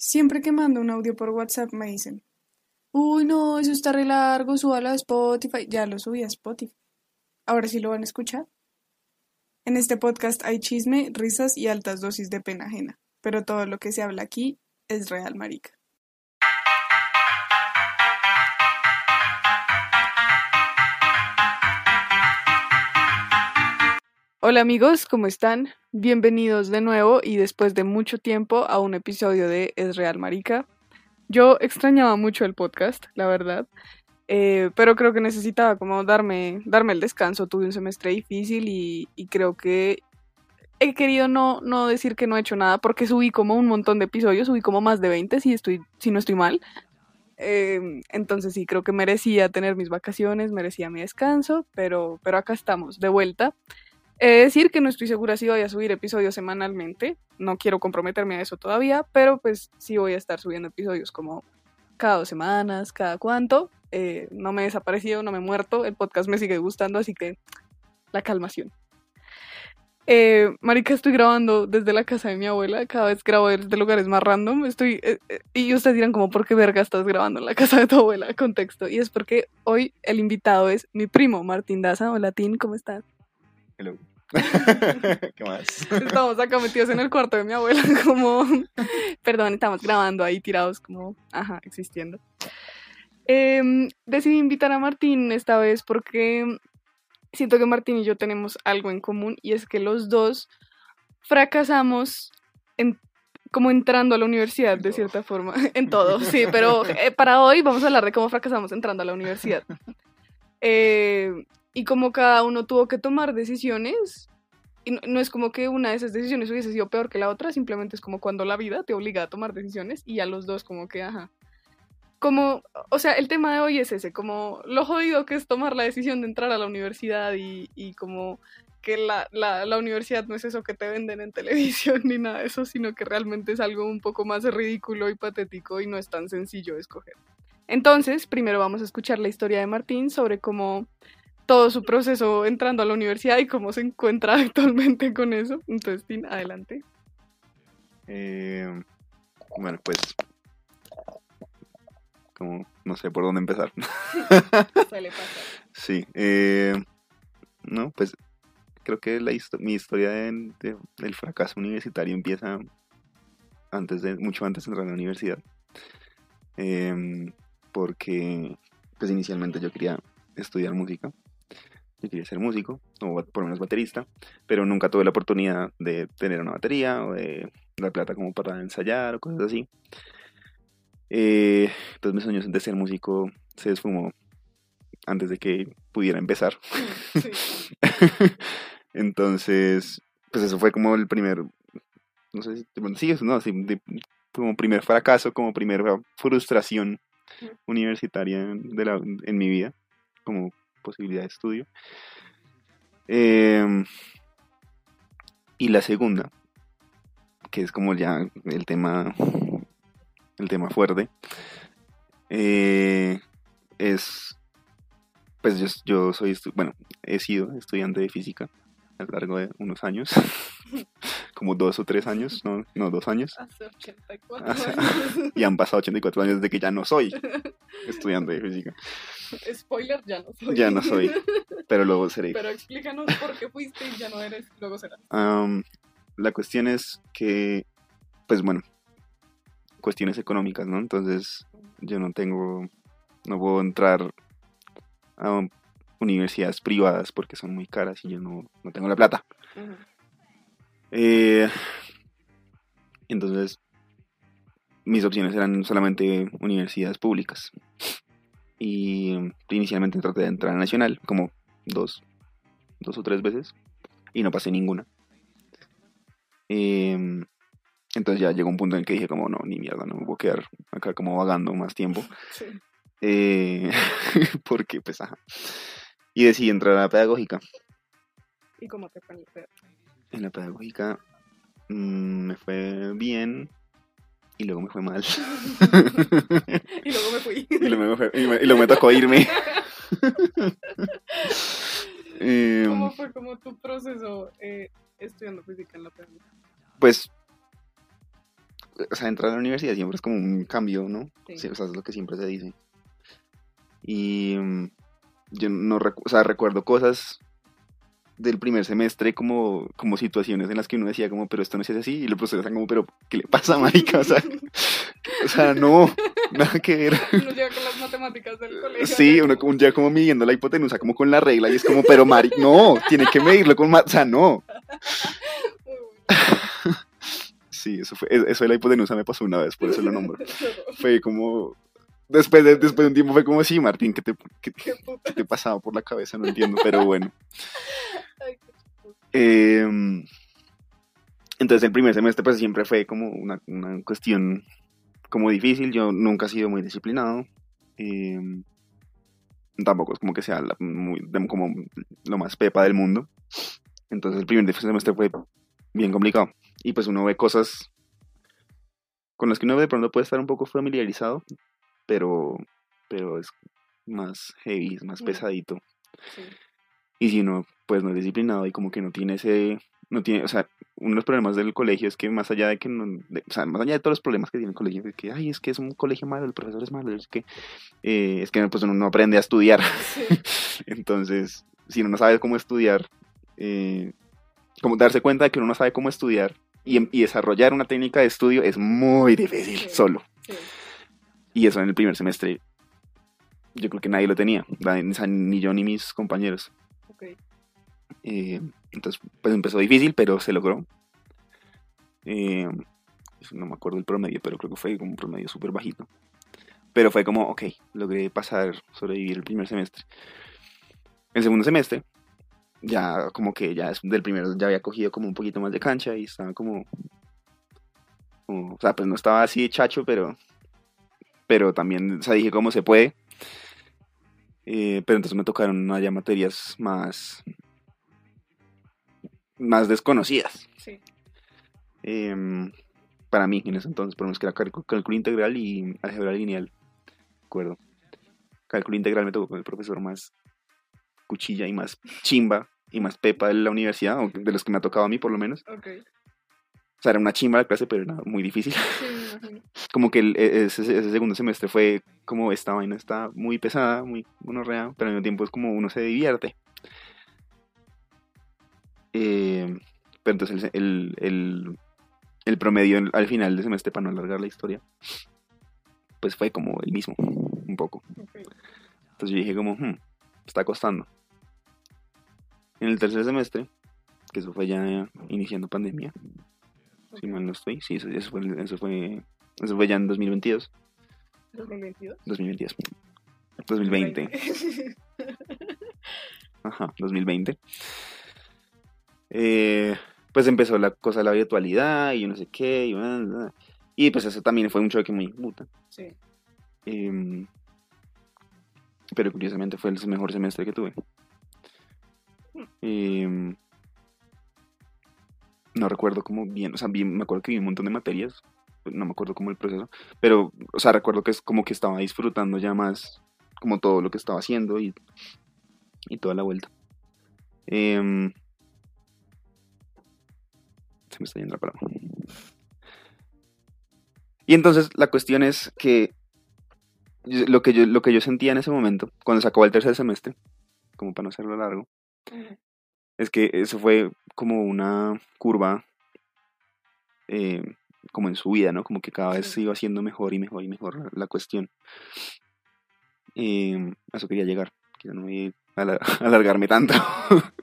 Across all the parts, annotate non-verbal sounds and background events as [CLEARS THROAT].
Siempre que mando un audio por WhatsApp me dicen, uy, no, eso está re largo, súbalo a Spotify. Ya lo subí a Spotify. Ahora sí lo van a escuchar. En este podcast hay chisme, risas y altas dosis de pena ajena, pero todo lo que se habla aquí es real, marica. Hola amigos, ¿cómo están? Bienvenidos de nuevo y después de mucho tiempo a un episodio de Es Real Marica. Yo extrañaba mucho el podcast, la verdad, eh, pero creo que necesitaba como darme, darme el descanso. Tuve un semestre difícil y, creo que he querido no, no decir que no he hecho nada porque subí como un montón de episodios, subí como más de 20 si, estoy, si no estoy mal. Em, entonces sí, creo que merecía tener mis vacaciones, merecía mi descanso, pero, pero acá estamos, de vuelta. He de decir que no estoy segura si voy a subir episodios semanalmente, no quiero comprometerme a eso todavía, pero pues sí voy a estar subiendo episodios como cada dos semanas, cada cuánto. Eh, no me he desaparecido, no me he muerto, el podcast me sigue gustando, así que la calmación. Eh, marica, estoy grabando desde la casa de mi abuela, cada vez grabo desde lugares más random, estoy, eh, y ustedes dirán como, ¿por qué verga estás grabando en la casa de tu abuela? Contexto, y es porque hoy el invitado es mi primo, Martín Daza. Hola, Tim, ¿cómo estás? Hello. [LAUGHS] ¿Qué más? Estamos acá metidos en el cuarto de mi abuela, [LAUGHS] como. Perdón, estamos grabando ahí tirados, como. Ajá, existiendo. Em, decidí invitar a Martín esta vez porque siento que Martín y yo tenemos algo en común y es que los dos fracasamos en, como entrando a la universidad de cierta forma. [LAUGHS] En todo, sí, pero eh, para hoy vamos a hablar de cómo fracasamos entrando a la universidad. Eh, y como cada uno tuvo que tomar decisiones, no, es como que una de esas decisiones hubiese sido peor que la otra, simplemente es como cuando la vida te obliga a tomar decisiones y a los dos como que, ajá. Como, o sea, el tema de hoy es ese, como lo jodido que es tomar la decisión de entrar a la universidad y, y como que la, la, la, universidad no es eso que te venden en [LAUGHS] televisión ni nada de eso, sino que realmente es algo un poco más ridículo y patético y no es tan sencillo de escoger. Entonces, primero vamos a escuchar la historia de Martín sobre cómo todo su proceso entrando a la universidad y cómo se encuentra [LAUGHS] actualmente con eso. Entonces, Tim, adelante. Eh, bueno, pues, como no sé por dónde empezar. [LAUGHS] Suele pasar. Sí, eh, no, pues creo que la mi historia del fracaso universitario empieza antes de, mucho antes de entrar a la universidad. Em, porque, pues inicialmente yo quería estudiar música yo quería ser músico, o por lo menos baterista, pero nunca tuve la oportunidad de tener una batería o de dar plata como para ensayar o cosas así. Eh, entonces mis sueños de ser músico se esfumó antes de que pudiera empezar. [LAUGHS] entonces, pues eso fue como el primer, no sé si, bueno, sí, no, sí, como primer fracaso, como primera frustración universitaria de la, en mi vida, como posibilidad de estudio. Em, y la segunda, que es como ya el tema, el tema fuerte, eh, es, pues yo, yo soy, bueno, he sido estudiante de física a lo largo de unos años, [LAUGHS] como dos o tres años, no, no dos años. Hace 84 años. y han pasado 84 años desde que ya no soy [LAUGHS] estudiante de física. Spoiler, ya no soy. Ya no soy, [LAUGHS] pero luego seré. Pero explícanos por qué fuiste y ya no eres, luego serás. la cuestión es que, pues bueno, cuestiones económicas, ¿no? Entonces yo no tengo, no puedo entrar a universidades privadas porque son muy caras y yo no, tengo la plata. Eh, entonces, mis opciones eran solamente universidades públicas. Y inicialmente traté de entrar a Nacional, como dos, dos o tres veces, y no pasé ninguna. Em, entonces ya llegó un punto en el que dije como, no, ni mierda, no me voy a quedar acá como vagando más tiempo. Eh, [LAUGHS] porque, pues, ajá. Y decidí entrar a la pedagógica. ¿Y cómo te fue en la pedagógica? Mm, me fue bien y luego me fue mal. [LAUGHS] y luego me fui. [LAUGHS] y, luego me, fue, y, luego me tocó irme. [LAUGHS] ¿Cómo em, fue como tu proceso eh, estudiando física en la pedagógica? Pues o sea, entrar a la universidad siempre es como un cambio, ¿no? Sí. Sí, o sea, es lo que siempre se dice. Y mm, yo no recu- o sea, recuerdo cosas del primer semestre como, como situaciones en las que uno decía como, pero esto no hace así, y los profesores están como, pero, ¿qué le pasa, marica? O sea, o sea, [LAUGHS] no, nada que ver. Uno llega con las matemáticas del colegio. Sí, uno como, ya como midiendo la hipotenusa, como con la regla, y es como, pero Mari, no, tiene que medirlo con o sea, no. [LAUGHS] Sí, eso fue, eso de la hipotenusa me pasó una vez, por eso lo nombro. [LAUGHS] Fue como, después de, después de un tiempo fue como, sí, Martín, ¿qué te, qué, Qué te pasaba por la cabeza? No entiendo, pero bueno. [LAUGHS] Eh, entonces el primer semestre pues siempre fue como una, una cuestión como difícil, yo nunca he sido muy disciplinado. eh, tampoco es como que sea la- muy, de- como lo más pepa del mundo. Entonces el primer semestre fue bien complicado. Y pues uno ve cosas con las que uno de pronto puede estar un poco familiarizado, pero, pero es más heavy, es más Mm. pesadito. Sí. Y si uno pues no es disciplinado y como que no tiene ese, no tiene, o sea, uno de los problemas del colegio es que más allá de que no, de- o sea, más allá de todos los problemas que tiene el colegio, de que, ay, es que es un colegio malo, el profesor es malo, es que, eh, es que pues uno no aprende a estudiar. Sí. [LAUGHS] Entonces, si uno no sabe cómo estudiar, eh, como darse cuenta de que uno no sabe cómo estudiar y, em- y desarrollar una técnica de estudio es muy difícil Sí. solo. Sí. Y eso en el primer semestre, yo creo que nadie lo tenía, ni yo ni mis compañeros. Ok. Eh, entonces, pues empezó difícil, pero se logró. Eh, no me acuerdo el promedio, pero creo que fue como un promedio súper bajito. Pero fue como, ok, logré pasar, sobrevivir el primer semestre. El segundo semestre, ya como que ya del primero ya había cogido como un poquito más de cancha y estaba como, como- o sea, pues no estaba así de chacho, pero, pero también, o sea, dije cómo se puede. Eh, pero entonces me tocaron allá materias más, más desconocidas. Sí. Em, para mí en ese entonces, por lo menos que era cálculo, cálculo integral y álgebra lineal. Recuerdo. Cálculo integral me tocó con el profesor más cuchilla y más chimba y más pepa de la universidad, o de los que me ha tocado a mí por lo menos. Ok. O sea, era una chimba la clase, pero era muy difícil. Sí. [LAUGHS] Como que el- e- ese, ese segundo semestre fue como esta vaina está muy pesada, muy monorrea, pero al mismo tiempo es como uno se divierte. Eh, pero entonces el, el, el- el promedio al final del semestre, para no alargar la historia, pues fue como el mismo, un poco. Entonces yo dije como, "Hmm, está costando. En el tercer semestre, que eso fue ya iniciando pandemia, si mal no estoy, sí, eso, eso fue, eso fue, eso fue ya en 2022, 2022. 2022, 2020, ajá, 2020. Eh, pues empezó la cosa de la virtualidad y yo no sé qué, y, bla, bla, bla. y pues eso también fue un choque muy puta. Sí. Em, pero curiosamente fue el mejor semestre que tuve. Em, no recuerdo cómo bien, o sea, bien, me acuerdo que vi un montón de materias, no me acuerdo cómo el proceso, pero, o sea, recuerdo que es como que estaba disfrutando ya más como todo lo que estaba haciendo y, y toda la vuelta. Em, se me está yendo la palabra. Y entonces la cuestión es que lo que yo, lo que yo sentía en ese momento, cuando se acabó el tercer semestre, como para no hacerlo largo. Es que eso fue como una curva eh, como en su vida, ¿no? Como que cada vez se iba haciendo mejor y mejor y mejor la cuestión. Eh, a eso quería llegar, que no voy a ala- [LAUGHS] alargarme tanto. [LAUGHS]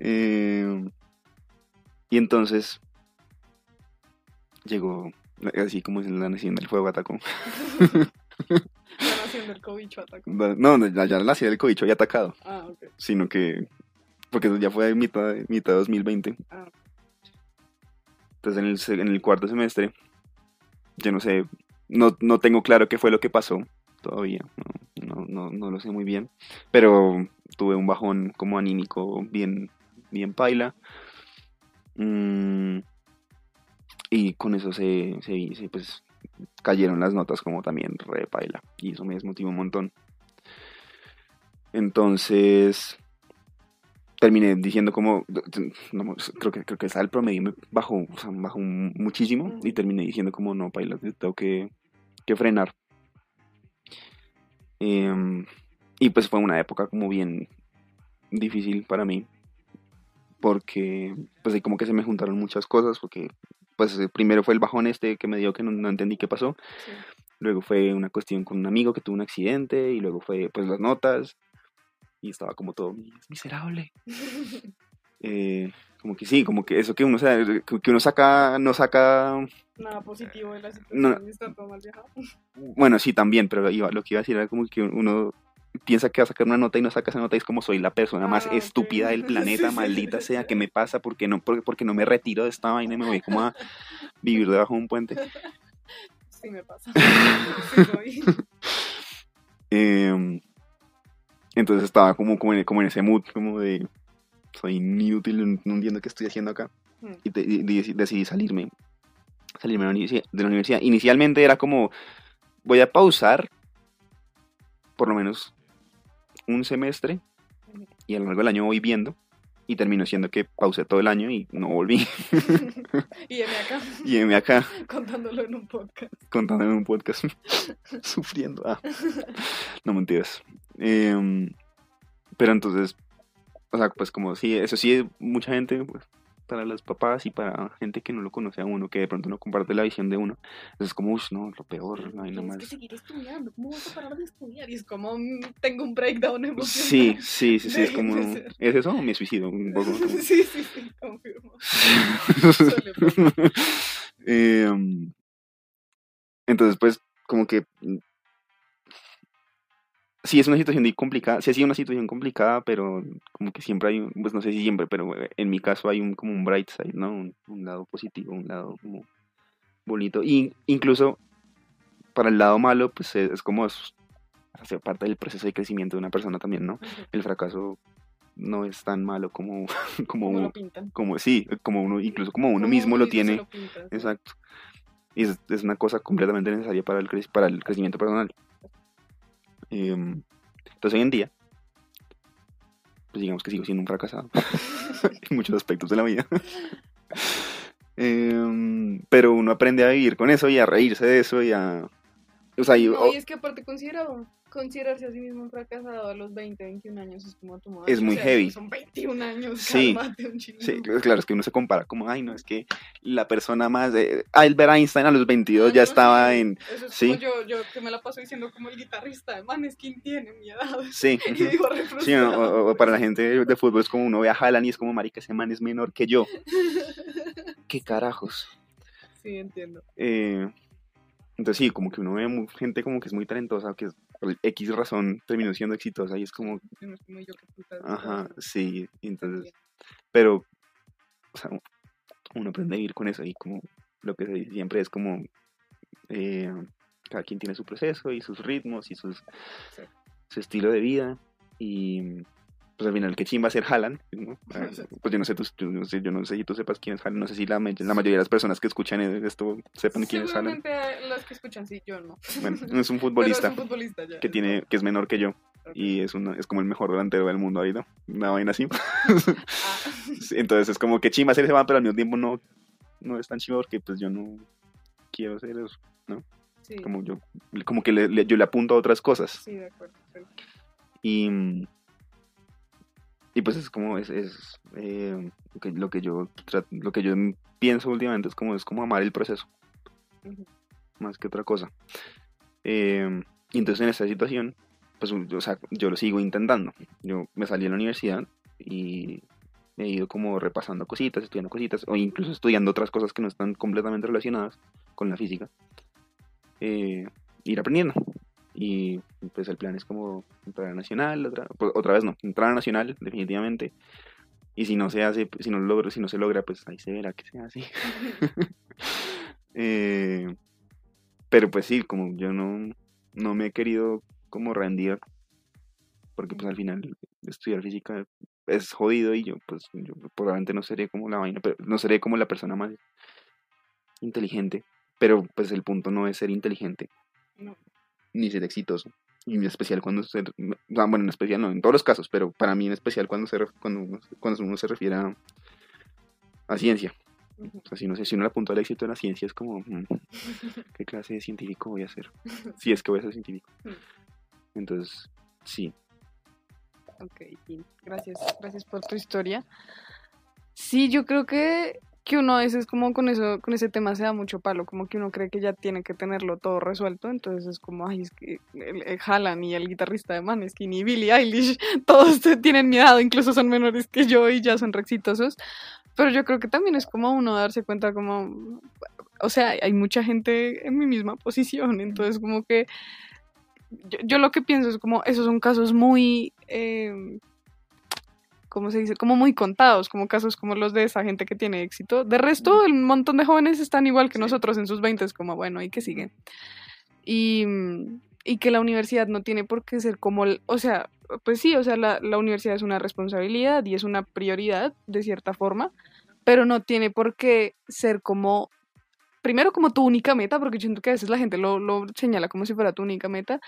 Eh, y entonces llegó, así como es la nación del fuego atacó. [LAUGHS] La nación del cobicho atacó. No, no, ya, la nación del cobicho había atacado, Ah, ok. sino que, porque ya fue mitad, mitad de 2020. Ah. Entonces en el, en el cuarto semestre, yo no sé, no, no tengo claro qué fue lo que pasó todavía, no, no, no, no lo sé muy bien, pero tuve un bajón como anímico bien, bien paila. Mm, y con eso se, se, se, pues, cayeron las notas como también re paila, y eso me desmotivó un montón. Entonces, terminé diciendo como, no, creo que creo que el promedio me bajó, o sea, bajó muchísimo y terminé diciendo como no, paila, tengo que, que frenar. Em, y pues fue una época como bien difícil para mí porque pues ahí como que se me juntaron muchas cosas porque pues primero fue el bajón este que me dio que no, entendí qué pasó. Luego fue una cuestión con un amigo que tuvo un accidente y luego fue pues las notas y estaba como todo miserable. [LAUGHS] Eh, como que sí, como que eso que uno, que uno saca, no saca... Nada positivo de la situación, está todo mal Bueno, sí, también, pero lo que iba a decir era como que uno piensa que va a sacar una nota y no saca esa nota y es como soy la persona más ah, estúpida del [LAUGHS] planeta, maldita sea, ¿qué me pasa? porque no, porque, porque no me retiro de esta vaina y me voy como a [LAUGHS] vivir debajo de un puente? Sí me pasa. eh, entonces estaba como, como, en, como en ese mood, como de soy inútil, no entiendo qué estoy haciendo acá. Hmm. Y, decidí salirme, salirme de la, universidad, Inicialmente era como, voy a pausar por lo menos un semestre y a lo largo del año voy viendo. Y terminó siendo que pausé todo el año y no volví. [LAUGHS] y M acá. Y M acá. Contándolo en un podcast. Contándolo en un podcast. [LAUGHS] Sufriendo. Ah. No mentiras. Em, pero entonces, o sea, pues como sí, eso sí, mucha gente, pues, para los papás y para gente que no lo conoce a uno, que de pronto no comparte la visión de uno, es como, uff, no, lo peor, no hay nada más. que seguir estudiando, ¿cómo vas a parar de estudiar? Y es como, mm, tengo un breakdown emocional. Sí, sí, sí, sí, es como, ¿es eso o me suicido un [LAUGHS] poco? sí, sí, sí, confirmo. eh, [LAUGHS] entonces, pues, como que sí es una situación complicada, sí ha sido una situación complicada, pero como que siempre hay, pues no sé si siempre, pero en mi caso hay un como un bright side, ¿no? Un, lado positivo, un lado como bonito. Y incluso para el lado malo, pues es, como hacer parte del proceso de crecimiento de una persona también, ¿no? El fracaso no es tan malo como [LAUGHS] como como, sí, como uno incluso como uno mismo lo tiene. Exacto. Y es, es, una cosa completamente necesaria para el para el crecimiento personal. Em, entonces hoy en día, pues digamos que sigo siendo un fracasado [LAUGHS] en muchos aspectos de la vida. [LAUGHS] Em, pero uno aprende a vivir con eso y a reírse de eso y a... O sea, y, es que aparte considero considerarse a sí mismo un fracasado a los 20, 21 años es como tu Es muy heavy. Son 21 años, sí. un sí, claro, es que uno se compara como, ay, no, es que la persona más... Albert Einstein a los 22 ya estaba en... Eso es sí. como yo, yo que me la paso diciendo como el guitarrista de Maneskin tiene mi edad. Sí. [LAUGHS] y digo, sí o, para la gente de fútbol es como uno ve a Haaland y es como, marica, ese man es menor que yo. [LAUGHS] ¿Qué carajos? Sí, entiendo. Eh, entonces sí, como que uno ve gente como que es muy talentosa, que es por X razón terminó siendo exitosa y es como... Ajá, sí, entonces... Pero, o sea, uno aprende a vivir con eso y como lo que se dice siempre es como... Eh, cada quien tiene su proceso y sus ritmos y sus, su estilo de vida y pues al final, ¿qué chimba va a ser Haaland? Pues yo no sé, tú, yo no sé, yo no sé si tú sepas quién es Haaland, no sé si la, la mayoría de las personas que escuchan esto sepan quién es Haaland. Los que escuchan, sí, yo no. Bueno, es un futbolista, que, tiene, que es menor que yo y es, es como el mejor delantero del mundo ahorita, una vaina así. Ah. [LAUGHS] Entonces es como que chimba ser ese man, pero al mismo tiempo no, no es tan chido porque pues yo no quiero ser eso, ¿no? Sí. Como yo, como que le, yo le apunto a otras cosas. Sí, de acuerdo. Y y pues es como, es, es eh, lo, que, yo lo que yo pienso últimamente es como, es como amar el proceso, más que otra cosa. Eh, y entonces en esta situación, pues o sea, yo lo sigo intentando. Yo me salí de la universidad y he ido como repasando cositas, estudiando cositas, o incluso estudiando otras cosas que no están completamente relacionadas con la física. Eh, ir aprendiendo. Y pues el plan es como entrar a Nacional, otra, pues, otra vez no, entrar a Nacional, definitivamente. Y si no se hace, pues, si no lo logro, si no se logra, pues ahí se verá que sea así. [LAUGHS] [LAUGHS] Eh, pero pues sí, como yo no, no me he querido como rendir, porque pues al final estudiar física es jodido y yo pues yo probablemente no seré como la vaina, pero no seré como la persona más inteligente, pero pues el punto no es ser inteligente, no ni ser exitoso. Y en especial cuando se... ah, Bueno, en especial no, en todos los casos, pero para mí en especial cuando, se, cuando, uno, cuando uno se refiere a, a ciencia. O sea, si, no sé, si uno le apunta al éxito en la ciencia es como, mm, [LAUGHS] ¿qué clase de científico voy a ser? Si es que voy a ser científico. Entonces, sí. Ok, gracias, gracias por tu historia. Sí, yo creo que, que uno a veces como con eso, con ese tema se da mucho palo, como que uno cree que ya tiene que tenerlo todo resuelto, entonces es como, ay, es que Hallan y el guitarrista de Maneskin y Billie Eilish, [LAUGHS] todos tienen mi edad, incluso son menores que yo y ya son re exitosos, pero yo creo que también es como uno darse cuenta como, o sea, hay mucha gente en mi misma posición, entonces como que yo, yo lo que pienso es como, esos son casos muy, eh, ¿cómo se dice? Como muy contados, como casos como los de esa gente que tiene éxito. De resto, el montón de jóvenes están igual que Sí. nosotros en sus 20, como, bueno, ¿y qué sigue? Y, y que la universidad no tiene por qué ser como, o sea, pues sí, o sea, la, la universidad es una responsabilidad y es una prioridad de cierta forma, pero no tiene por qué ser como, primero como tu única meta, porque yo siento que a veces la gente lo, lo señala como si fuera tu única meta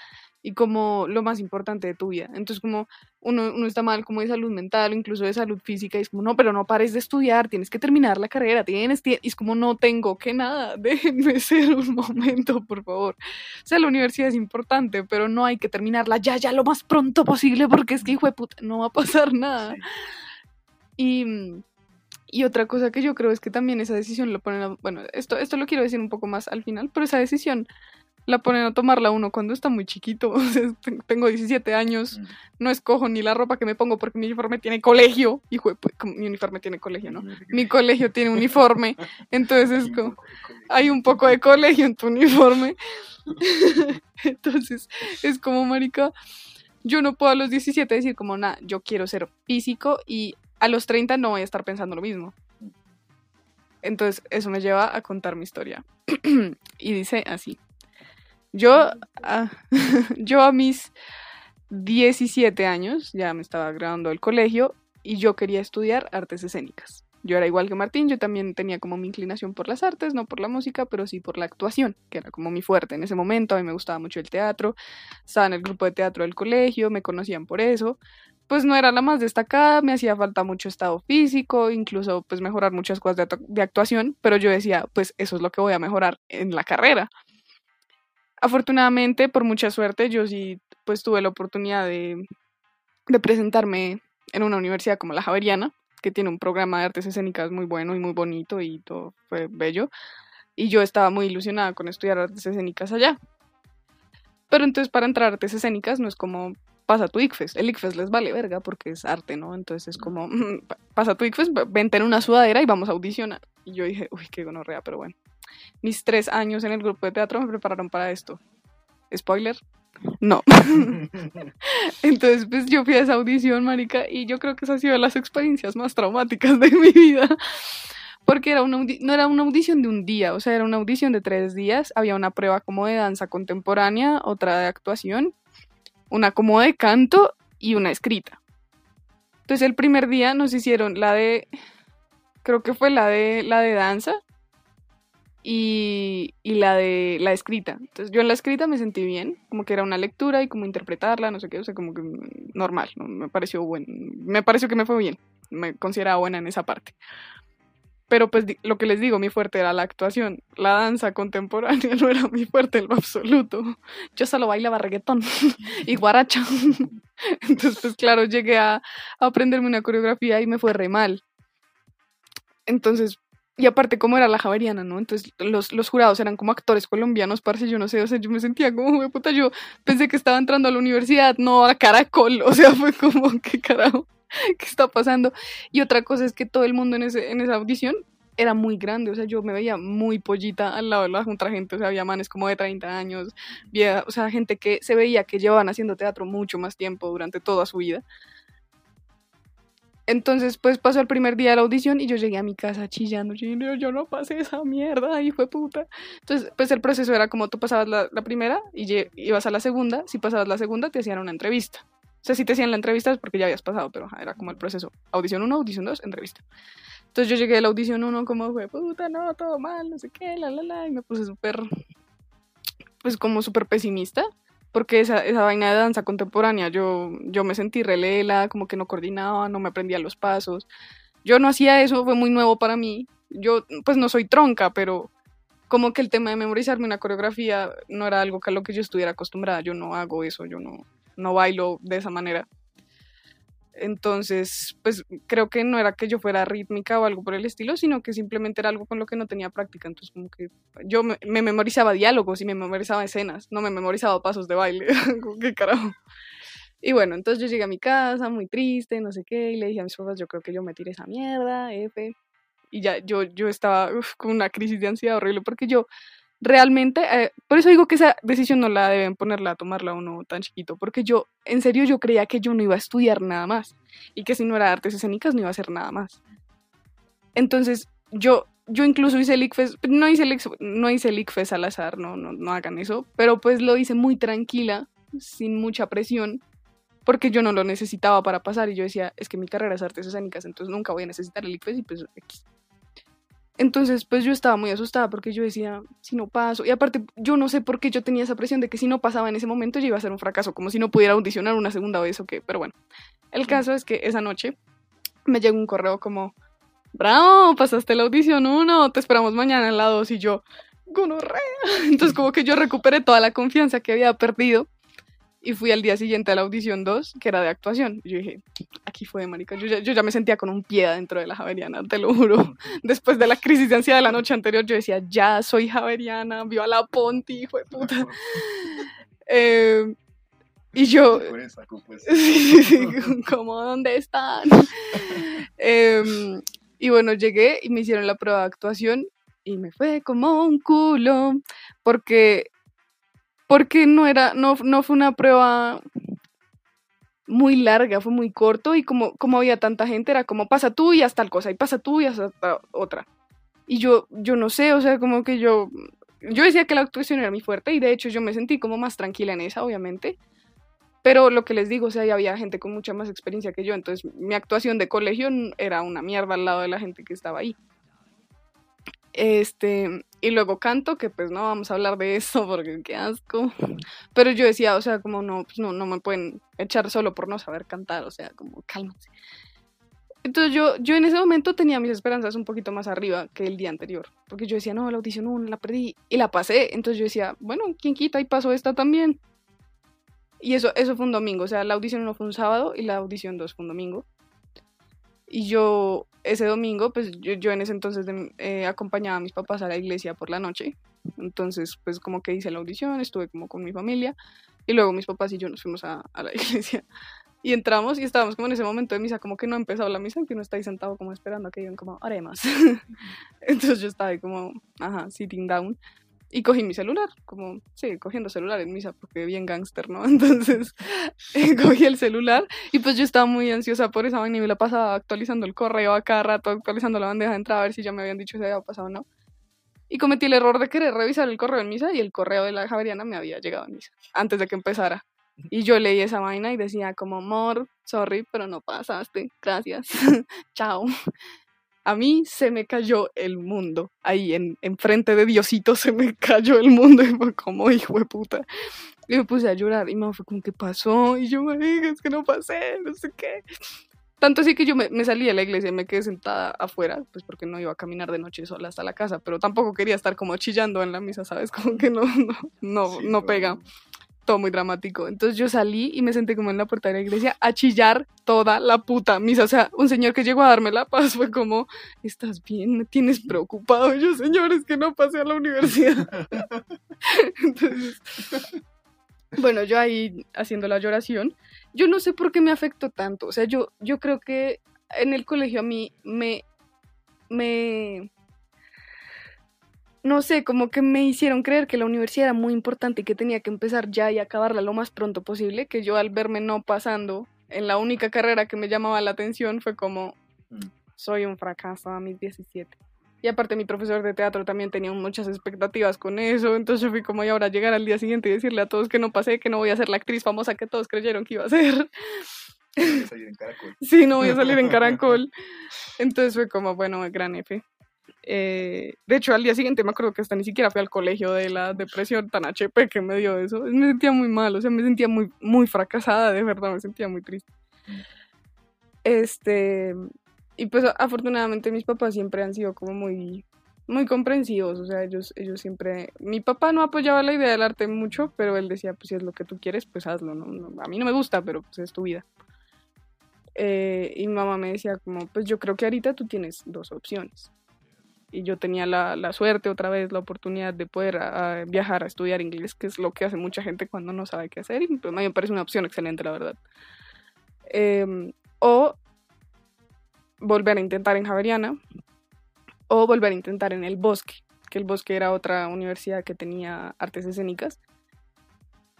y como lo más importante de tu vida. Entonces como uno, uno está mal como de salud mental o incluso de salud física y es como, no, pero no pares de estudiar, tienes que terminar la carrera, tienes, tie-". y es como, no tengo que nada, [LAUGHS] déjenme ser un momento, por favor. O sea, la universidad es importante, pero no hay que terminarla ya, ya lo más pronto posible porque es que, hijo de puta, no va a pasar nada. Y, mm, y otra cosa que yo creo es que también esa decisión lo ponen a, bueno, esto, esto lo quiero decir un poco más al final, pero esa decisión la ponen a tomarla uno cuando está muy chiquito. [LAUGHS] O sea, ten- tengo 17 años, no escojo ni la ropa que me pongo porque mi uniforme tiene colegio. Hijo de pu- como mi uniforme tiene colegio, ¿no? Mi colegio tiene uniforme. Entonces es como, hay un poco de colegio en tu uniforme. [LAUGHS] Entonces es como, marica, yo no puedo a los 17 decir como, nada, yo quiero ser físico y a los 30 no voy a estar pensando lo mismo. Entonces eso me lleva a contar mi historia. [CLEARS THROAT] y dice así. Yo, a- [LAUGHS] yo a mis 17 años ya me estaba graduando del colegio y yo quería estudiar artes escénicas. Yo era igual que Martín, yo también tenía como mi inclinación por las artes, no por la música, pero sí por la actuación, que era como mi fuerte en ese momento. A mí me gustaba mucho el teatro, estaba en el grupo de teatro del colegio, me conocían por eso. Pues no era la más destacada, me hacía falta mucho estado físico, incluso pues mejorar muchas cosas de, de actuación, pero yo decía, pues eso es lo que voy a mejorar en la carrera. Afortunadamente, por mucha suerte, yo sí pues tuve la oportunidad de, de presentarme en una universidad como la Javeriana, que tiene un programa de artes escénicas muy bueno y muy bonito y todo fue bello. Y yo estaba muy ilusionada con estudiar artes escénicas allá. Pero entonces para entrar a artes escénicas no es como pasa tu ICFES. El ICFES les vale verga porque es arte, ¿no? Entonces es como "Mm, pa- pasa tu ICFES, vente en una sudadera y vamos a audicionar. Y yo dije, uy, qué gonorrea, pero bueno. Mis tres años en el grupo de teatro me prepararon para esto. Spoiler, no. [LAUGHS] Entonces, pues yo fui a esa audición, marica, y yo creo que esa ha sido de las experiencias más traumáticas de mi vida. Porque era una no era una audición de un día, o sea, era una audición de tres días. Había una prueba como de danza contemporánea, otra de actuación, una como de canto y una escrita. Entonces, el primer día nos hicieron la de, creo que fue la de, la de danza y, y la de la escrita. Entonces yo en la escrita me sentí bien, como que era una lectura y como interpretarla, no sé qué, o sea, como que normal, ¿no? me pareció buen, me pareció que me fue bien, me consideraba buena en esa parte. Pero pues lo que les digo, mi fuerte era la actuación, la danza contemporánea [LAUGHS] no era mi fuerte en lo absoluto. Yo solo bailaba reggaetón [LAUGHS] y guaracha. [LAUGHS] Entonces pues claro, llegué a, a aprenderme una coreografía y me fue re mal. Entonces y aparte, como era la Javeriana, ¿no? Entonces, los, los jurados eran como actores colombianos, parce, yo no sé, o sea, yo me sentía como, "Jue puta, yo pensé que estaba entrando a la universidad, no a Caracol, [LAUGHS] o sea, fue como, ¿qué carajo? [LAUGHS] ¿Qué está pasando? Y otra cosa es que todo el mundo en, ese, en esa audición era muy grande, o sea, yo me veía muy pollita al lado de la otra gente, o sea, había manes como de 30 años, o sea, gente que se veía que llevaban haciendo teatro mucho más tiempo durante toda su vida. Entonces, pues pasó el primer día de la audición y yo llegué a mi casa chillando, yo, "No, yo no pasé esa mierda, y fue puta. Entonces, pues el proceso era como tú pasabas la, la primera y ibas a la segunda, si pasabas la segunda te hacían una entrevista. O sea, si te hacían la entrevista es porque ya habías pasado, pero era como el proceso. Audición 1, audición 2, entrevista. Entonces yo llegué a la audición 1 como fue, puta, no, todo mal, no sé qué, la, la, la, y me puse súper, pues como súper pesimista. Porque esa, esa vaina de danza contemporánea, yo, yo me sentí relela, como que no coordinaba, no me aprendía los pasos. Yo no hacía eso, fue muy nuevo para mí. Yo, pues no soy tronca, pero como que el tema de memorizarme una coreografía no era algo a lo que yo estuviera acostumbrada. Yo no hago eso, yo no, no bailo de esa manera. Entonces, pues creo que no era que yo fuera rítmica o algo por el estilo, sino que simplemente era algo con lo que no tenía práctica. Entonces, como que yo me, memorizaba diálogos y me memorizaba escenas, no me memorizaba pasos de baile. [LAUGHS] ¿Qué carajo? Y bueno, entonces yo llegué a mi casa muy triste, no sé qué, y le dije a mis papás, yo creo que yo me tiré esa mierda, F. Y ya yo, yo estaba con una crisis de ansiedad horrible porque yo realmente, eh, por eso digo que esa decisión no la deben ponerla a tomarla uno tan chiquito, porque yo, en serio, yo creía que yo no iba a estudiar nada más y que si no era artes escénicas no iba a hacer nada más. Entonces, yo, yo incluso hice el ICFES, no hice el, no hice el ICFES al azar, no, no, no hagan eso, pero pues lo hice muy tranquila, sin mucha presión, porque yo no lo necesitaba para pasar y yo decía, es que mi carrera es artes escénicas, entonces nunca voy a necesitar el ICFES y pues entonces, pues yo estaba muy asustada porque yo decía, si no paso, y aparte yo no sé por qué yo tenía esa presión de que si no pasaba en ese momento yo iba a ser un fracaso, como si no pudiera audicionar una segunda vez o qué, pero bueno, el caso es que esa noche me llegó un correo como, bravo, pasaste la audición uno, te esperamos mañana en la dos y yo, gonorrea, [LAUGHS] entonces como que yo recuperé toda la confianza que había perdido y fui al día siguiente a la audición 2, que era de actuación. yo dije, aquí fue, marica. Yo ya, yo ya me sentía con un pie dentro de la Javeriana, te lo juro. [LAUGHS] Después de la crisis de ansiedad de la noche anterior, yo decía, ya soy Javeriana, vio a la Ponti, hijo de puta. [LAUGHS] eh, y yo, como, [LAUGHS] ¿dónde están? eh, y bueno, llegué y me hicieron la prueba de actuación y me fue como un culo, porque porque no era, no, no fue una prueba muy larga, fue muy corto y como, como había tanta gente, era como pasa tú y haz tal cosa, y pasa tú y haz otra. Y yo, yo no sé, o sea, como que yo, yo decía que la actuación era muy fuerte y de hecho yo me sentí como más tranquila en esa, obviamente. Pero lo que les digo, o sea, había gente con mucha más experiencia que yo, entonces mi actuación de colegio era una mierda al lado de la gente que estaba ahí. Este, y luego canto, que pues no vamos a hablar de eso [LAUGHS] porque qué asco. Pero yo decía, o sea, como no, pues no, no me pueden echar solo por no saber cantar, o sea, como cálmense. Entonces yo, yo en ese momento tenía mis esperanzas un poquito más arriba que el día anterior, porque yo decía, no, la audición no, la perdí y la pasé. Entonces yo decía, bueno, ¿quién quita y pasó esta también? Y eso, eso fue un domingo, o sea, la audición 1 fue un sábado y la audición 2 fue un domingo. Y yo ese domingo, pues yo, en ese entonces eh, acompañaba a mis papás a la iglesia por la noche. Entonces, pues como que hice la audición, estuve como con mi familia. Y luego mis papás y yo nos fuimos a, la [LAUGHS] iglesia. Y entramos y estábamos como en ese momento de misa, como que no ha la misa, que uno está ahí sentado como esperando a que digan como, haremos. [LAUGHS] Entonces yo estaba ahí como, ajá, sitting down y cogí mi celular, como, sí, cogiendo celular en misa, porque bien gángster, ¿no? [LAUGHS] Entonces, cogí el celular y pues yo estaba muy ansiosa por esa vaina y me la pasaba actualizando el correo a cada rato, actualizando la bandeja de entrada a ver si ya me habían dicho si había pasado o no. Y cometí el error de querer revisar el correo en misa y el correo de la Javeriana me había llegado en misa, antes de que empezara. Y yo leí esa vaina y decía como, amor, sorry, pero no pasaste, gracias, [LAUGHS] chao a mí se me cayó el mundo. Ahí en, frente de Diosito se me [LAUGHS] cayó el mundo y fue como, hijo de puta. Y me puse a llorar y me fue como, ¿qué pasó? Y yo, me es que no pasé, no sé qué. Tanto así que yo me, salí de la iglesia y me quedé sentada afuera, pues porque no iba a caminar de noche sola hasta la casa, pero tampoco quería estar como chillando en la misa, ¿sabes? [LAUGHS] Como que no, no, no, no pega muy dramático. Entonces yo salí y me senté como en la puerta de la iglesia a chillar toda la puta misa. O sea, un señor que llegó a darme la paz fue como, ¿estás bien? ¿Me tienes preocupado? yo, señores, que no pasé a la universidad. [LAUGHS] Entonces, bueno, yo ahí haciendo la lloración, yo no sé por qué me afectó tanto. O sea, yo, yo creo que en el colegio a mí me, me no sé, como que me hicieron creer que la universidad era muy importante y que tenía que empezar ya y acabarla lo más pronto posible, que yo al verme no pasando en la única carrera que me llamaba la atención fue como, mm. soy un fracaso a mis 17. Y aparte mi profesor de teatro también tenía muchas expectativas con eso, entonces yo fui como, y ahora llegar al día siguiente y decirle a todos que no pasé, que no voy a ser la actriz famosa que todos creyeron que iba a ser. salir en caracol. [LAUGHS] Sí, no voy a salir en [LAUGHS] caracol. Entonces fue como, bueno, gran F. Eh, de hecho, al día siguiente me acuerdo que hasta ni siquiera fui al colegio de la depresión tan HP que me dio eso. Me sentía muy mal, o sea, me sentía muy, muy fracasada, de verdad, me sentía muy triste. Este, y pues afortunadamente mis papás siempre han sido como muy, muy comprensivos, o sea, ellos, ellos siempre, mi papá no apoyaba la idea del arte mucho, pero él decía, pues si es lo que tú quieres, pues hazlo, ¿no? a mí no me gusta, pero pues es tu vida. Eh, y mi mamá me decía como, pues yo creo que ahorita tú tienes dos opciones. Y yo tenía la, la suerte otra vez, la oportunidad de poder viajar a estudiar inglés, que es lo que hace mucha gente cuando no sabe qué hacer, y pues, a mí me parece una opción excelente, la verdad. Em, o volver a intentar en Javeriana, o volver a intentar en el Bosque, que el Bosque era otra universidad que tenía artes escénicas.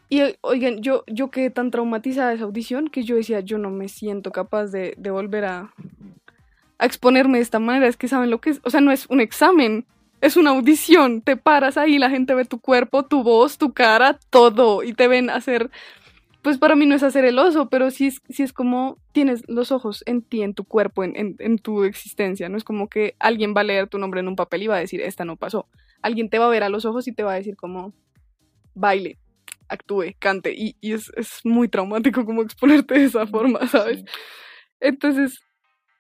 Y oigan, yo, yo quedé tan traumatizada de esa audición que yo decía, yo no me siento capaz de, de volver a, a exponerme de esta manera. Es que saben lo que es, o sea, no es un examen, es una audición. Te paras ahí, la gente ve tu cuerpo, tu voz, tu cara, todo, y te ven hacer pues para mí no es hacer el oso, pero sí es, sí es como tienes los ojos en ti, en tu cuerpo, en, en, tu existencia. No es como que alguien va a leer tu nombre en un papel y va a decir, esta no pasó. Alguien te va a ver a los ojos y te va a decir como, baile, actúe, cante. Y, y es, es, muy traumático como exponerte de esa forma, ¿sabes? Entonces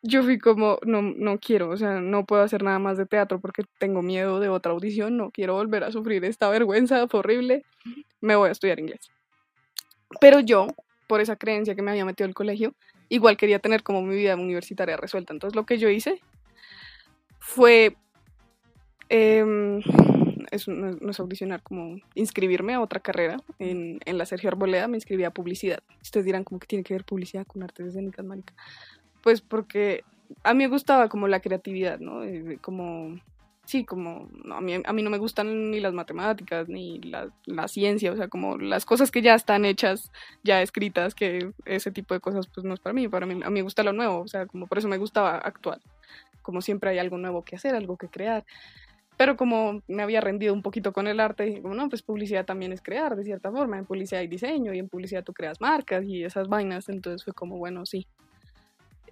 yo fui como, no, no quiero, o sea, no puedo hacer nada más de teatro porque tengo miedo de otra audición, no quiero volver a sufrir esta vergüenza horrible, me voy a estudiar inglés. Pero yo, por esa creencia que me había metido el colegio, igual quería tener como mi vida universitaria resuelta. Entonces lo que yo hice fue, em, es, no, es audicionar, como inscribirme a otra carrera en, en, la Sergio Arboleda, me inscribí a publicidad. Ustedes dirán, como que tiene que ver publicidad con artes escénicas, marica? Pues porque a mí me gustaba como la creatividad, ¿no? Eh, como sí, como a, mí, a mí no me gustan ni las matemáticas ni la, la, ciencia, o sea, como las cosas que ya están hechas, ya escritas, que ese tipo de cosas pues no es para mí, para mí a mí me gusta lo nuevo, o sea, como por eso me gustaba actuar, como siempre hay algo nuevo que hacer, algo que crear. Pero como me había rendido un poquito con el arte, dije, como no, pues publicidad también es crear de cierta forma. En publicidad hay diseño y en publicidad tú creas marcas y esas vainas. Entonces fue como, bueno, sí.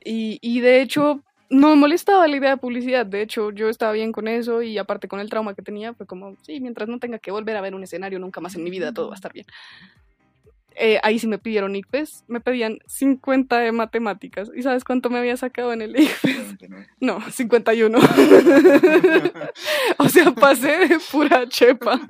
Y, y de hecho, no me molestaba la idea de publicidad, de hecho yo estaba bien con eso y aparte con el trauma que tenía fue como, sí, mientras no tenga que volver a ver un escenario nunca más en mi vida, todo va a estar bien. Eh, ahí sí me pidieron ICFES, me pedían 50 de matemáticas. ¿Y sabes cuánto me había sacado en el ICFES? [LAUGHS] No, 51. [LAUGHS] o sea, pasé de pura chepa,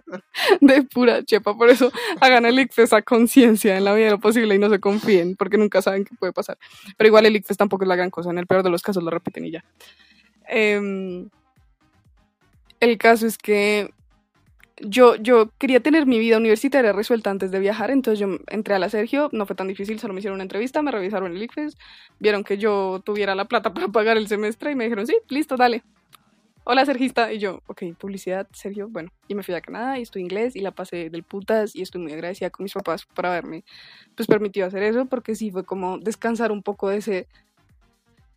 de pura chepa. Por eso hagan el ICFES a conciencia en la vida de lo posible y no se confíen, porque nunca saben qué puede pasar. Pero igual el ICFES tampoco es la gran cosa, en el peor de los casos lo repiten y ya. Em, el caso es que yo, yo quería tener mi vida universitaria resuelta antes de viajar, entonces yo entré a la Sergio, no fue tan difícil, solo me hicieron una entrevista, me revisaron el ICFES, vieron que yo tuviera la plata [LAUGHS] para pagar el semestre y me dijeron, sí, listo, dale. Hola, Sergista. Y yo, ok, publicidad, Sergio, bueno. Y me fui a Canadá y estudié inglés y la pasé del putas y estoy muy agradecida con mis papás por haberme pues permitido hacer eso porque sí fue como descansar un poco de ese,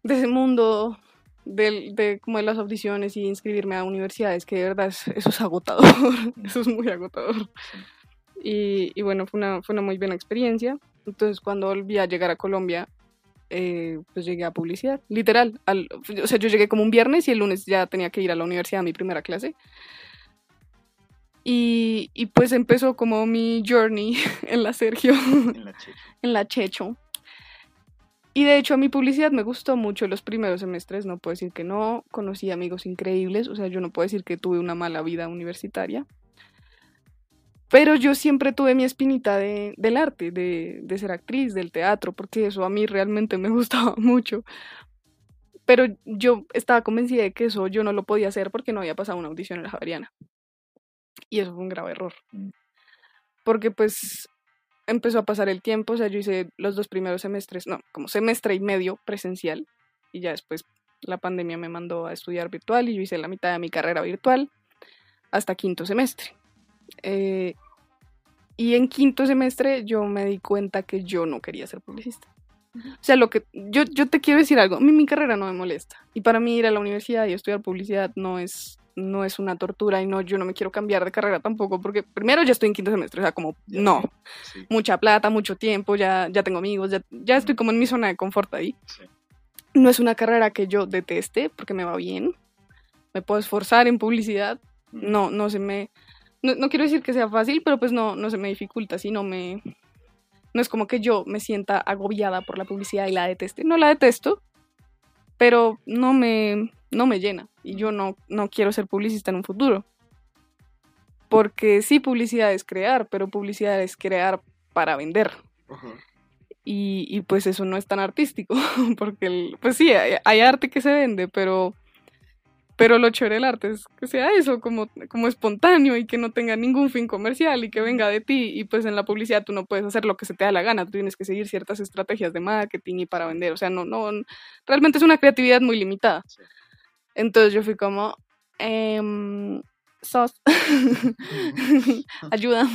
de ese mundo de, de, como de las audiciones y inscribirme a universidades, que de verdad eso es agotador, [LAUGHS] eso es muy agotador. Y, y, bueno, fue una, fue una muy buena experiencia. Entonces cuando volví a llegar a Colombia, eh, pues llegué a publicidad, literal. Al, o sea, yo llegué como un viernes y el lunes ya tenía que ir a la universidad a mi primera clase. Y, y pues empezó como mi journey [LAUGHS] en la Sergio, en la Checho. en la Checho. Y de hecho a mi publicidad me gustó mucho los primeros semestres, no puedo decir que no, conocí amigos increíbles, o sea, yo no puedo decir que tuve una mala vida universitaria. Pero yo siempre tuve mi espinita de, del arte, de, de ser actriz, del teatro, porque eso a mí realmente me [LAUGHS] gustaba mucho. Pero yo estaba convencida de que eso yo no lo podía hacer porque no había pasado una audición en la Javeriana. Y eso fue un grave error. Mm. Porque pues empezó a pasar el tiempo, o sea, yo hice los dos primeros semestres, no, como semestre y medio presencial, y ya después la pandemia me mandó a estudiar virtual y yo hice la mitad de mi carrera virtual hasta quinto semestre. Eh, y en quinto semestre yo me di cuenta que yo no quería ser publicista. O sea, lo que yo, yo te quiero decir algo, a mí mi carrera no me molesta. Y para mí ir a la universidad y estudiar publicidad no es no es una tortura y no, yo no me quiero cambiar de carrera tampoco, porque primero ya estoy en quinto semestre, o sea, como, no, mucha plata, mucho tiempo, ya, ya tengo amigos, ya, ya estoy como en mi zona de confort ahí. No es una carrera que yo deteste, porque me va bien, me puedo esforzar en publicidad, no, no se me, no, no, quiero decir que sea fácil, pero pues no, no se me dificulta, sino me, no es como que yo me sienta agobiada por la publicidad y la deteste, no la detesto, pero no me, no me llena y yo no, no quiero ser publicista en un futuro. Porque sí, publicidad es crear, pero publicidad es crear para vender. Y, y, pues eso no es tan artístico, [LAUGHS] porque pues sí, hay, arte que se vende, pero, pero lo chévere del arte es que sea eso, como, como espontáneo y que no tenga ningún fin comercial y que venga de ti. Y pues en la publicidad tú no puedes hacer lo que se te da la gana, tú tienes que seguir ciertas estrategias de marketing y para vender. O sea, no, no, realmente es una creatividad muy limitada. Entonces yo fui como, eh, sos, [LAUGHS] ayuda.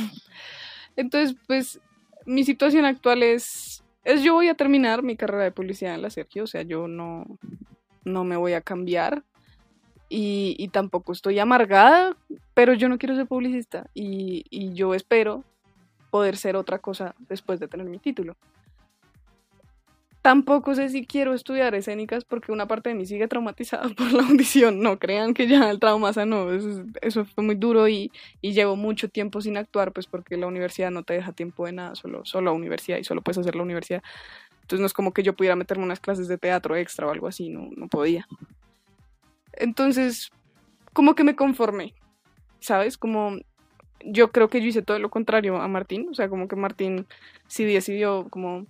Entonces, pues mi situación actual es, es yo voy a terminar mi carrera de publicidad en la Sergio, o sea, yo no, no me voy a cambiar y, y tampoco estoy amargada, pero yo no quiero ser publicista y, y yo espero poder ser otra cosa después de tener mi título. Tampoco sé si quiero estudiar escénicas porque una parte de mí sigue traumatizada [LAUGHS] por la audición. No crean que ya el trauma sanó. Eso, eso fue muy duro y, y, llevo mucho tiempo sin actuar, pues porque la universidad no te deja tiempo de nada, solo, solo universidad y solo puedes hacer la universidad. Entonces no es como que yo pudiera meterme unas clases de teatro extra o algo así, no, no podía. Entonces, como que me conformé, ¿sabes? Como yo creo que yo hice todo lo contrario a Martín, o sea, como que Martín sí decidió como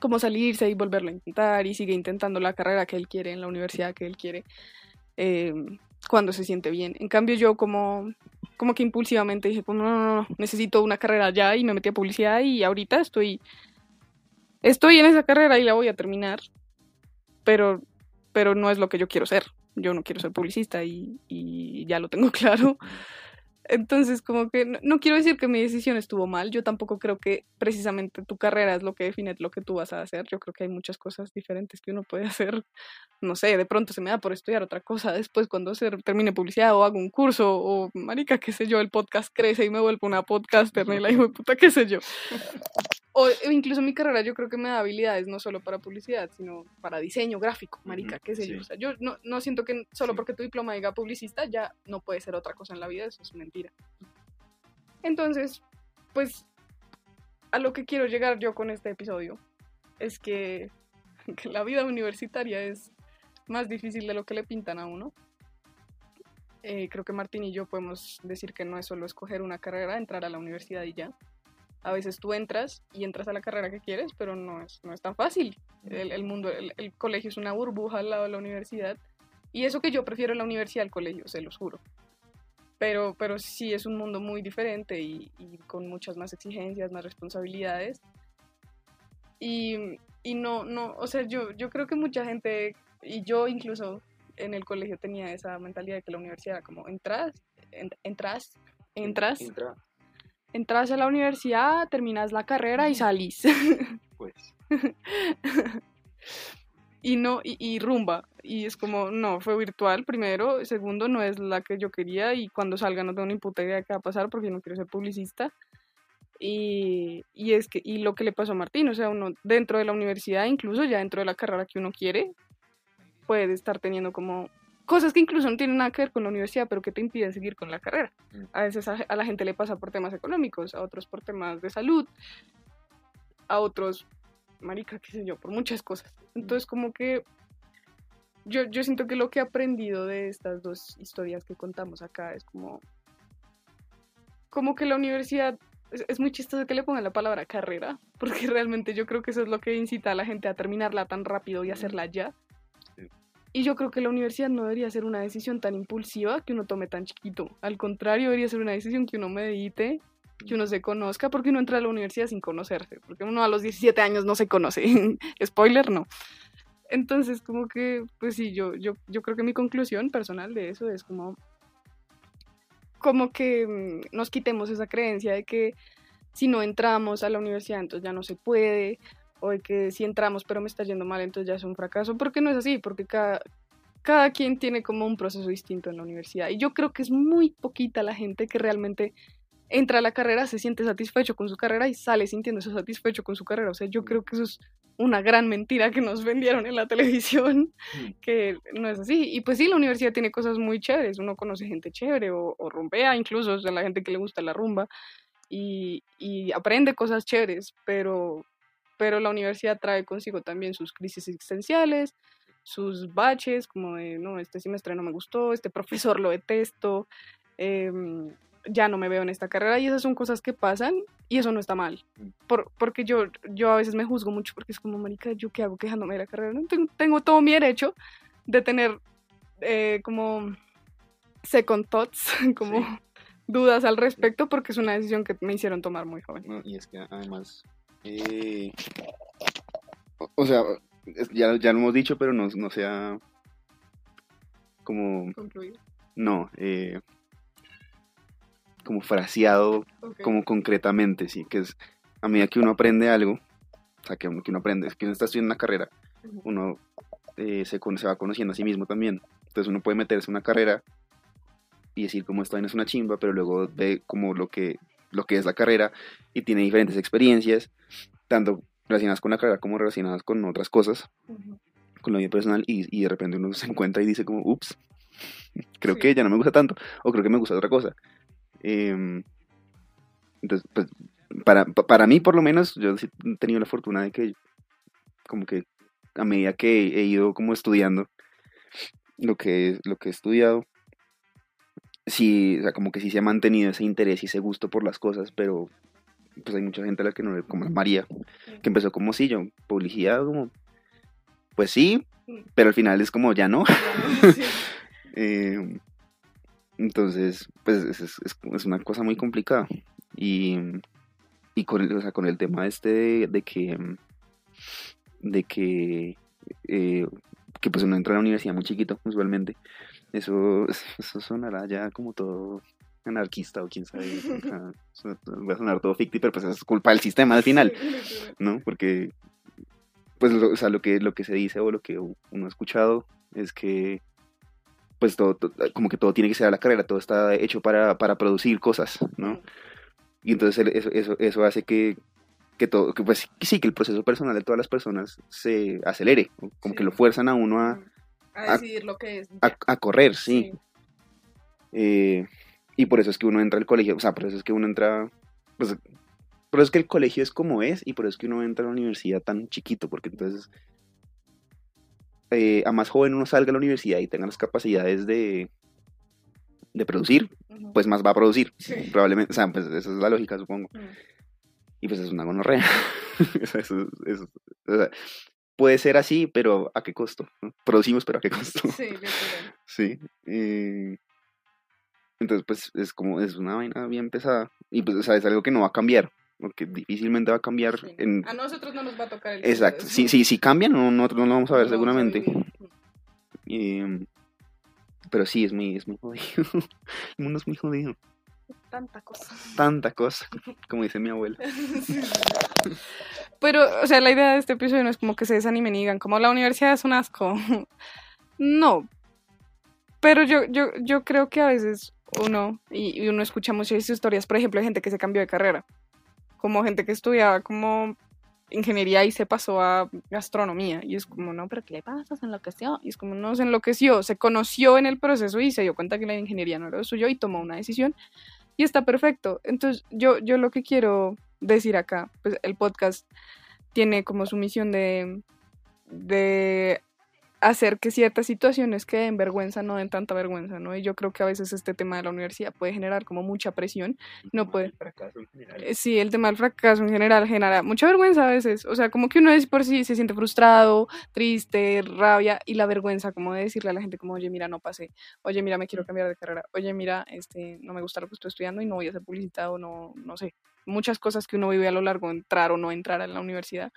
como salirse y volverlo a intentar y sigue intentando la carrera que él quiere en la universidad que él quiere em, cuando se siente bien. En cambio yo como, como que impulsivamente dije, pues no, no, no, necesito una carrera ya y me metí a publicidad y ahorita estoy, estoy en esa carrera y la voy a terminar, pero, pero no es lo que yo quiero ser. Yo no quiero ser publicista y, y ya lo tengo [LAUGHS] claro. Entonces, como que no, quiero decir que mi decisión estuvo mal, yo tampoco creo que precisamente tu carrera es lo que define lo que tú vas a hacer, yo creo que hay muchas cosas diferentes que uno puede [LAUGHS] hacer, no sé, de pronto se me da por estudiar otra cosa después cuando se termine publicidad o hago un curso o, marica, qué sé yo, el podcast crece y me vuelvo una podcaster, ni la hijo de puta, qué sé yo. O incluso mi carrera yo creo que me da habilidades no solo para publicidad, sino para diseño gráfico, marica, qué sé yo. O sea, yo no, no siento que solo porque tu diploma diga publicista ya no puede ser otra cosa en la vida, eso es mentira. Entonces, pues a lo que quiero llegar yo con este episodio es que, [LAUGHS] que la vida universitaria es más difícil de lo que le pintan a uno. Eh, creo que Martín y yo podemos decir que no es solo escoger una carrera, entrar a la universidad y ya a veces tú entras y entras a la carrera que quieres, pero no es, no es tan fácil. El, mundo, el, colegio es una burbuja al lado de la universidad. Y eso que yo prefiero la universidad al colegio, se los juro. Pero, pero sí es un mundo muy diferente y, con muchas más exigencias, más responsabilidades. Y, y, no, no, o sea, yo, yo creo que mucha gente, y yo incluso en el colegio tenía esa mentalidad de que la universidad era como entras, entras, entras, entras a la universidad, terminas la carrera y salís. Pues. [LAUGHS] y no, y, rumba. Y es como, no, fue virtual primero, segundo, no es la que yo quería y cuando salga no tengo ni puta idea de qué va a pasar porque no quiero ser publicista. Y, y, es que, y lo que le pasó a Martín, o sea, uno dentro de la universidad, incluso ya dentro de la carrera que uno quiere, puede estar teniendo como cosas que incluso no tienen nada que ver con la universidad, pero que te impiden seguir con la carrera. Mm. A veces a, la gente le pasa por temas económicos, a otros por temas de salud, a otros, marica, qué sé yo, por muchas cosas. Mm. Entonces, como que yo, yo siento que lo que he aprendido de estas dos historias que contamos acá es como, como que la universidad es, muy chistoso que le pongan la palabra carrera, [LAUGHS] porque realmente yo creo que eso es lo que incita a la gente a terminarla tan rápido y hacerla ya. Y yo creo que la universidad no debería ser una decisión tan impulsiva que uno tome tan chiquito. Al contrario, debería ser una decisión que uno medite, que uno se conozca, porque uno entra a la universidad sin conocerse, porque uno a los 17 años no se conoce. [LAUGHS] Spoiler, no. Entonces, como que, pues sí, yo, yo, yo creo que mi conclusión personal de eso es como, como que mm, nos quitemos esa creencia de que si no entramos a la universidad, entonces ya no se puede, o de que si entramos pero me está yendo mal, entonces ya es un fracaso, porque no es así, porque cada, cada quien tiene como un proceso distinto en la universidad. Y yo creo que es muy poquita la gente que realmente entra a la carrera, se siente satisfecho con su carrera y sale sintiéndose satisfecho con su carrera. O sea, yo creo que eso es una gran mentira que nos [LAUGHS] vendieron en la televisión, Mm. que no es así. Y pues sí, la universidad tiene cosas muy chéveres, uno conoce gente chévere o, o rumbea incluso, o sea, la gente que le gusta la rumba y, y aprende cosas chéveres, pero, pero la universidad trae consigo también sus crisis existenciales, sus baches, como de, no, este semestre no me gustó, este [LAUGHS] profesor lo detesto, em, ya no me veo en esta carrera y esas son cosas que pasan y eso no está mal. Por, porque yo, yo a veces me juzgo mucho porque es como, marica, ¿yo qué hago quejándome de la carrera? No, tengo, tengo todo mi derecho de tener eh, como second thoughts, [LAUGHS] como Sí. dudas al respecto porque es una decisión que me hicieron tomar muy joven. No, y es que además, eh, o, sea, ya, ya lo hemos dicho, pero no, no sea como, Concluido. no, eh, como fraseado, como concretamente, sí, que es a medida que uno aprende algo, o sea, que uno, que uno aprende, es que uno está estudiando una carrera, uno eh, se, se va conociendo a sí mismo también. Entonces uno puede meterse en una carrera y decir como esta vaina es una chimba, pero luego ve como lo que, lo que es la carrera y tiene diferentes experiencias, tanto relacionadas con la carrera como relacionadas con otras cosas, con la vida personal, y, y de repente uno se [LAUGHS] encuentra y dice como, ups, creo Sí. que ya no me gusta tanto, o creo que me gusta otra cosa. Em, entonces, pues, para, pa- para mí por lo menos, yo he tenido la fortuna de que, como que a medida que he ido como estudiando lo que, lo que he estudiado, sí, o sea, como que sí se ha mantenido ese interés y ese gusto por las cosas, pero pues hay mucha gente a la que no le, como la María, que empezó como sí, yo, publicidad, como, pues sí, pero al final es como ya no. [LAUGHS] Sí. Eh, entonces, pues es, es- es- es una cosa muy complicada. Y, y con, el, o sea, con el tema este de, de que, de que, eh, que pues uno entra a la universidad muy chiquito, usualmente, eso, [LAUGHS] eso sonará ya como todo anarquista o quién sabe. [LAUGHS] va a sonar todo ficticio, pero pues es culpa del sistema al final. ¿no? Porque, pues, lo, o sea, lo que, lo que se dice o lo que uno ha escuchado es que, pues, todo, to- como que todo tiene que ser a la carrera, todo está hecho para, para producir cosas, ¿no? Y entonces eso, eso, eso hace que, que todo, que pues, sí, que el proceso personal de todas las personas se acelere, como Sí. que lo fuerzan a uno a, a a- decidir lo que es. a, correr, sí. Eh, y por eso es que uno entra al colegio, o sea, por eso es que uno entra, pues, por eso es que el colegio es como es y por eso es que uno entra a la universidad tan chiquito, porque entonces eh, a más joven uno salga a la universidad y tenga las capacidades de, de producir, pues más va a producir, Sí. probablemente, o sea, pues esa es la lógica, supongo, Mm. y pues es una gonorrea. [LAUGHS] O sea, eso- eso- o sea, puede ser así, pero ¿a qué costo? Producimos, pero ¿a qué costo? [LAUGHS] Sí, [LAUGHS] literal. Sí. eh, entonces, pues es como, es una vaina bien pesada. Y pues, o sea, es algo que no va a cambiar. Porque difícilmente va a cambiar Sí. en. A nosotros no nos va a tocar el Exacto. Si, si, si cambian, no, nosotros no lo vamos a ver No a seguramente. Eh, pero sí, es muy, es muy jodido. [LAUGHS] El mundo es muy jodido. Tanta cosa. Tanta cosa, como dice mi abuela. [LAUGHS] Sí. Pero, o sea, la idea de este episodio no es como que se desanimen y digan, como la universidad es un asco. [LAUGHS] No. Pero yo, yo, yo creo que a veces uno, y, y uno escucha muchas historias, por ejemplo, de gente que se cambió de carrera. Como gente que estudiaba como ingeniería y se pasó a gastronomía. Y es como, no, pero ¿qué le pasa? Se enloqueció. Y es como, no, se enloqueció. Se conoció en el proceso y se dio cuenta que la ingeniería no era lo suyo y tomó una decisión. Y está perfecto. Entonces, yo, yo lo que quiero decir acá, pues el podcast tiene como su misión de, de hacer que ciertas situaciones que den vergüenza no den tanta vergüenza, ¿no? Y yo creo que a veces este tema de la universidad puede generar como mucha presión. No puede. Eh, Sí, el tema del fracaso en general genera mucha vergüenza a veces. O sea, como que uno es por sí se siente frustrado, triste, rabia y la vergüenza como de decirle a la gente como, oye, mira, no pasé. Oye, mira, me quiero cambiar de carrera. Oye, mira, este, no me gusta lo que estoy estudiando y no voy a ser publicitado, no, no sé. Muchas cosas que uno vive a lo largo entrar o no entrar a la universidad.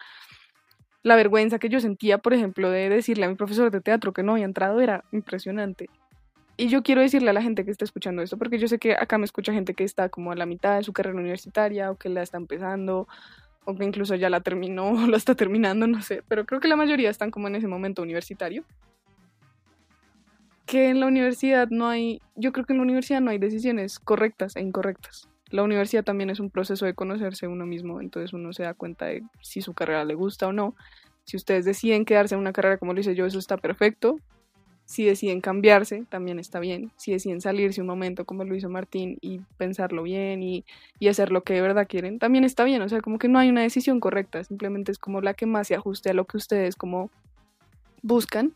La vergüenza que yo sentía, por ejemplo, de decirle a mi profesor de teatro que no había entrado era impresionante. Y yo quiero decirle a la gente que está escuchando esto, porque yo sé que acá me escucha gente que está como a la mitad de su carrera universitaria o que la está empezando o que incluso ya la terminó o [LAUGHS] la está terminando, no sé, pero creo que la mayoría están como en ese momento universitario. Que en la universidad no hay, yo creo que en la universidad no hay decisiones correctas e incorrectas. La universidad también es un proceso de conocerse uno mismo, entonces uno se da cuenta de si su carrera le gusta o no. Si ustedes deciden quedarse en una carrera como lo hice yo, eso está perfecto. Si deciden cambiarse, también está bien. Si deciden salirse un momento como lo hizo Martín y pensarlo bien y, y, hacer lo que de verdad quieren, también está bien. O sea, como que no hay una decisión correcta, simplemente es como la que más se ajuste a lo que ustedes como buscan.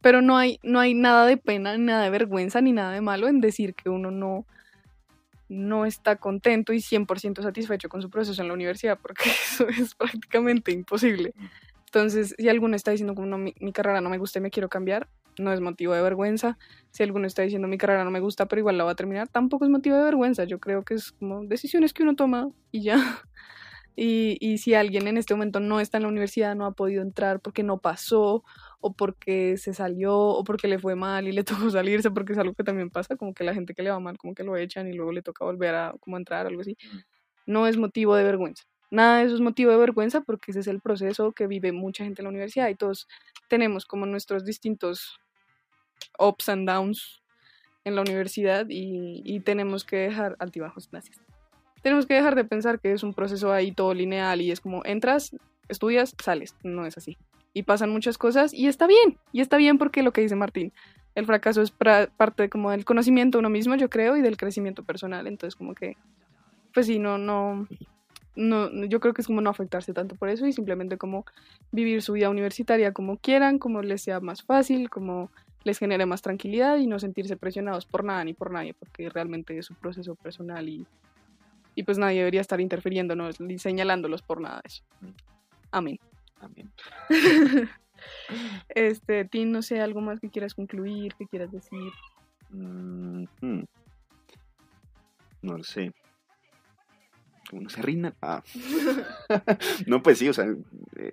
Pero no hay, no hay nada de pena, nada de vergüenza, ni nada de malo en decir que uno no, no está contento y 100% satisfecho con su proceso en la universidad, porque [LAUGHS] eso es prácticamente imposible. Entonces, si alguno está diciendo como mi, carrera no me gusta y me quiero cambiar, no es motivo de vergüenza. Si alguno está diciendo mi carrera no me gusta, pero igual la va a terminar, tampoco es motivo de vergüenza. Yo creo que es como decisiones que uno toma y ya. [LAUGHS] Y si alguien en este momento no está en la universidad, no ha podido entrar porque no pasó, o porque se salió, o porque le fue mal y le [LAUGHS] tocó salirse, porque es algo que también pasa, como que la gente que le va mal, como que lo echan y luego le toca volver a como entrar, algo así. No es motivo de vergüenza. Nada de eso es motivo de vergüenza porque ese es el proceso que vive mucha gente en la universidad y todos tenemos como nuestros distintos ups and downs en la universidad y, y tenemos que dejar altibajos, gracias. Tenemos que dejar de pensar que es un proceso ahí todo lineal y es como entras, estudias, sales. No es así. Y pasan muchas cosas y está bien. Y está bien porque lo que dice Martín, el fracaso es parte como del conocimiento uno mismo, yo creo, y del crecimiento personal. Entonces como que, pues sí, no, no, no, yo creo que es como no afectarse tanto por eso y simplemente como vivir su vida universitaria como quieran, como les sea más fácil, como les genere más tranquilidad y no sentirse presionados por nada ni por nadie, porque realmente es su proceso personal y, y pues nadie debería estar interfiriéndonos ni señalándolos por nada de eso. Amén. Amén. [LAUGHS] este, Tim, no sé, algo más que quieras concluir, que quieras decir. Mm -hmm. No lo sé como no se rindan. Ah. [LAUGHS] [LAUGHS] no, pues sí, o sea, eh,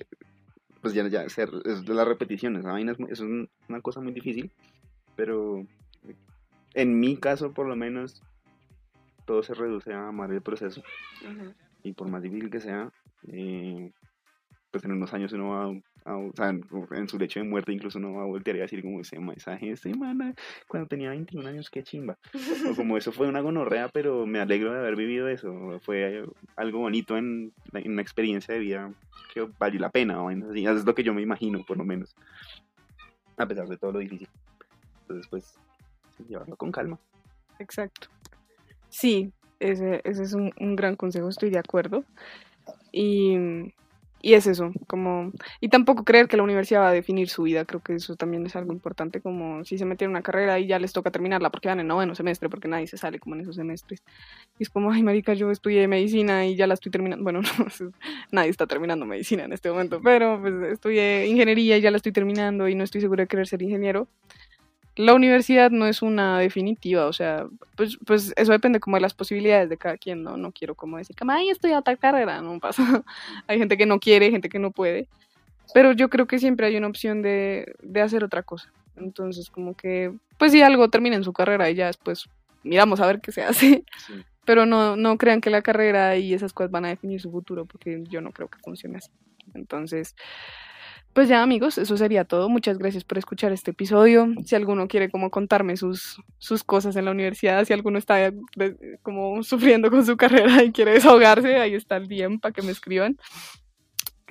pues ya, ya, es de las repeticiones. La vaina es, es, una cosa muy difícil, pero en mi caso, por lo menos, todo se reduce a amar el proceso. Uh -huh. Y por más difícil que sea, eh, pues en unos años uno va a, o sea, en su lecho de muerte incluso no va a voltear a decir como ese mensaje de semana cuando tenía 21 años, qué chimba. O como eso fue una gonorrea, pero me alegro de haber vivido eso. Fue algo bonito en, una experiencia de vida que valió la pena. ¿no? Así, es lo que yo me imagino, por lo menos. A pesar de todo lo difícil. Entonces, pues, llevarlo con calma. Exacto. Sí, ese, ese es un, un gran consejo, estoy de acuerdo. Y y es eso, como, y tampoco creer que la universidad va a definir su vida, creo que eso también es algo importante, como si se metieron en una carrera y ya les toca terminarla porque van en noveno semestre, porque nadie se sale como en esos semestres. Y es como, ay, marica, yo estudié medicina y ya la estoy terminando, bueno, [LAUGHS] no, nadie está terminando medicina en este momento, pero pues estudié ingeniería y ya la estoy terminando y no estoy segura de querer ser ingeniero la universidad no es una definitiva, o sea, pues, pues eso depende como de las posibilidades de cada quien, ¿no? No quiero como decir, como, ay, estoy a tal carrera, no pasa. [LAUGHS] hay gente que no quiere, gente que no puede, pero yo creo que siempre hay una opción de, de hacer otra cosa. Entonces, como que, pues si algo termina en su carrera y ya después miramos a ver qué se hace. Sí. [LAUGHS] Pero no, no crean que la carrera y esas cosas van a definir su futuro, porque yo no creo que funcione así. Entonces, pues ya amigos, eso sería todo. Muchas gracias por escuchar este episodio. Si alguno quiere como contarme sus, sus cosas en la universidad, si alguno está de, como sufriendo con su carrera y quiere desahogarse, ahí está el DM para que me escriban.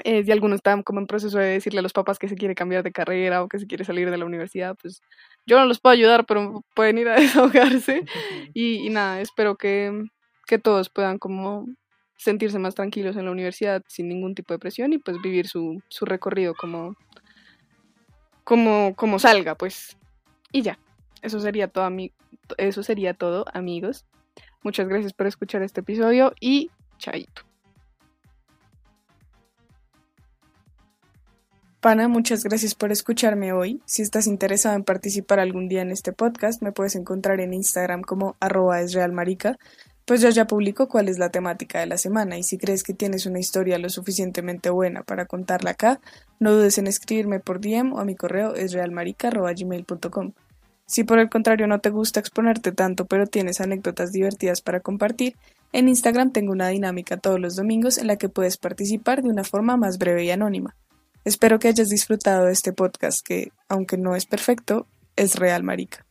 Eh, si alguno está como en proceso de decirle a los papás que se quiere cambiar de carrera o que se quiere salir de la universidad, pues yo no los puedo ayudar, pero pueden ir a [LAUGHS] desahogarse. [LAUGHS] Y, y nada, espero que, que todos puedan como sentirse más tranquilos en la universidad sin ningún tipo de presión y pues vivir su, su recorrido como, como, como salga, pues. Y ya, eso sería todo, amigos. Muchas gracias por escuchar este episodio y chaito. Pana, muchas gracias por escucharme hoy. Si estás interesado en participar algún día en este podcast, me puedes encontrar en Instagram como arroba esrealmarica pues yo ya publico cuál es la temática de la semana y si crees que tienes una historia lo suficientemente buena para contarla acá, no dudes en escribirme por DM o a mi correo es realmarica.gmail.com. Si por el contrario no te gusta exponerte tanto pero tienes anécdotas divertidas para compartir, en Instagram tengo una dinámica todos los domingos en la que puedes participar de una forma más breve y anónima. Espero que hayas disfrutado de este podcast que, aunque no es perfecto, es real marica.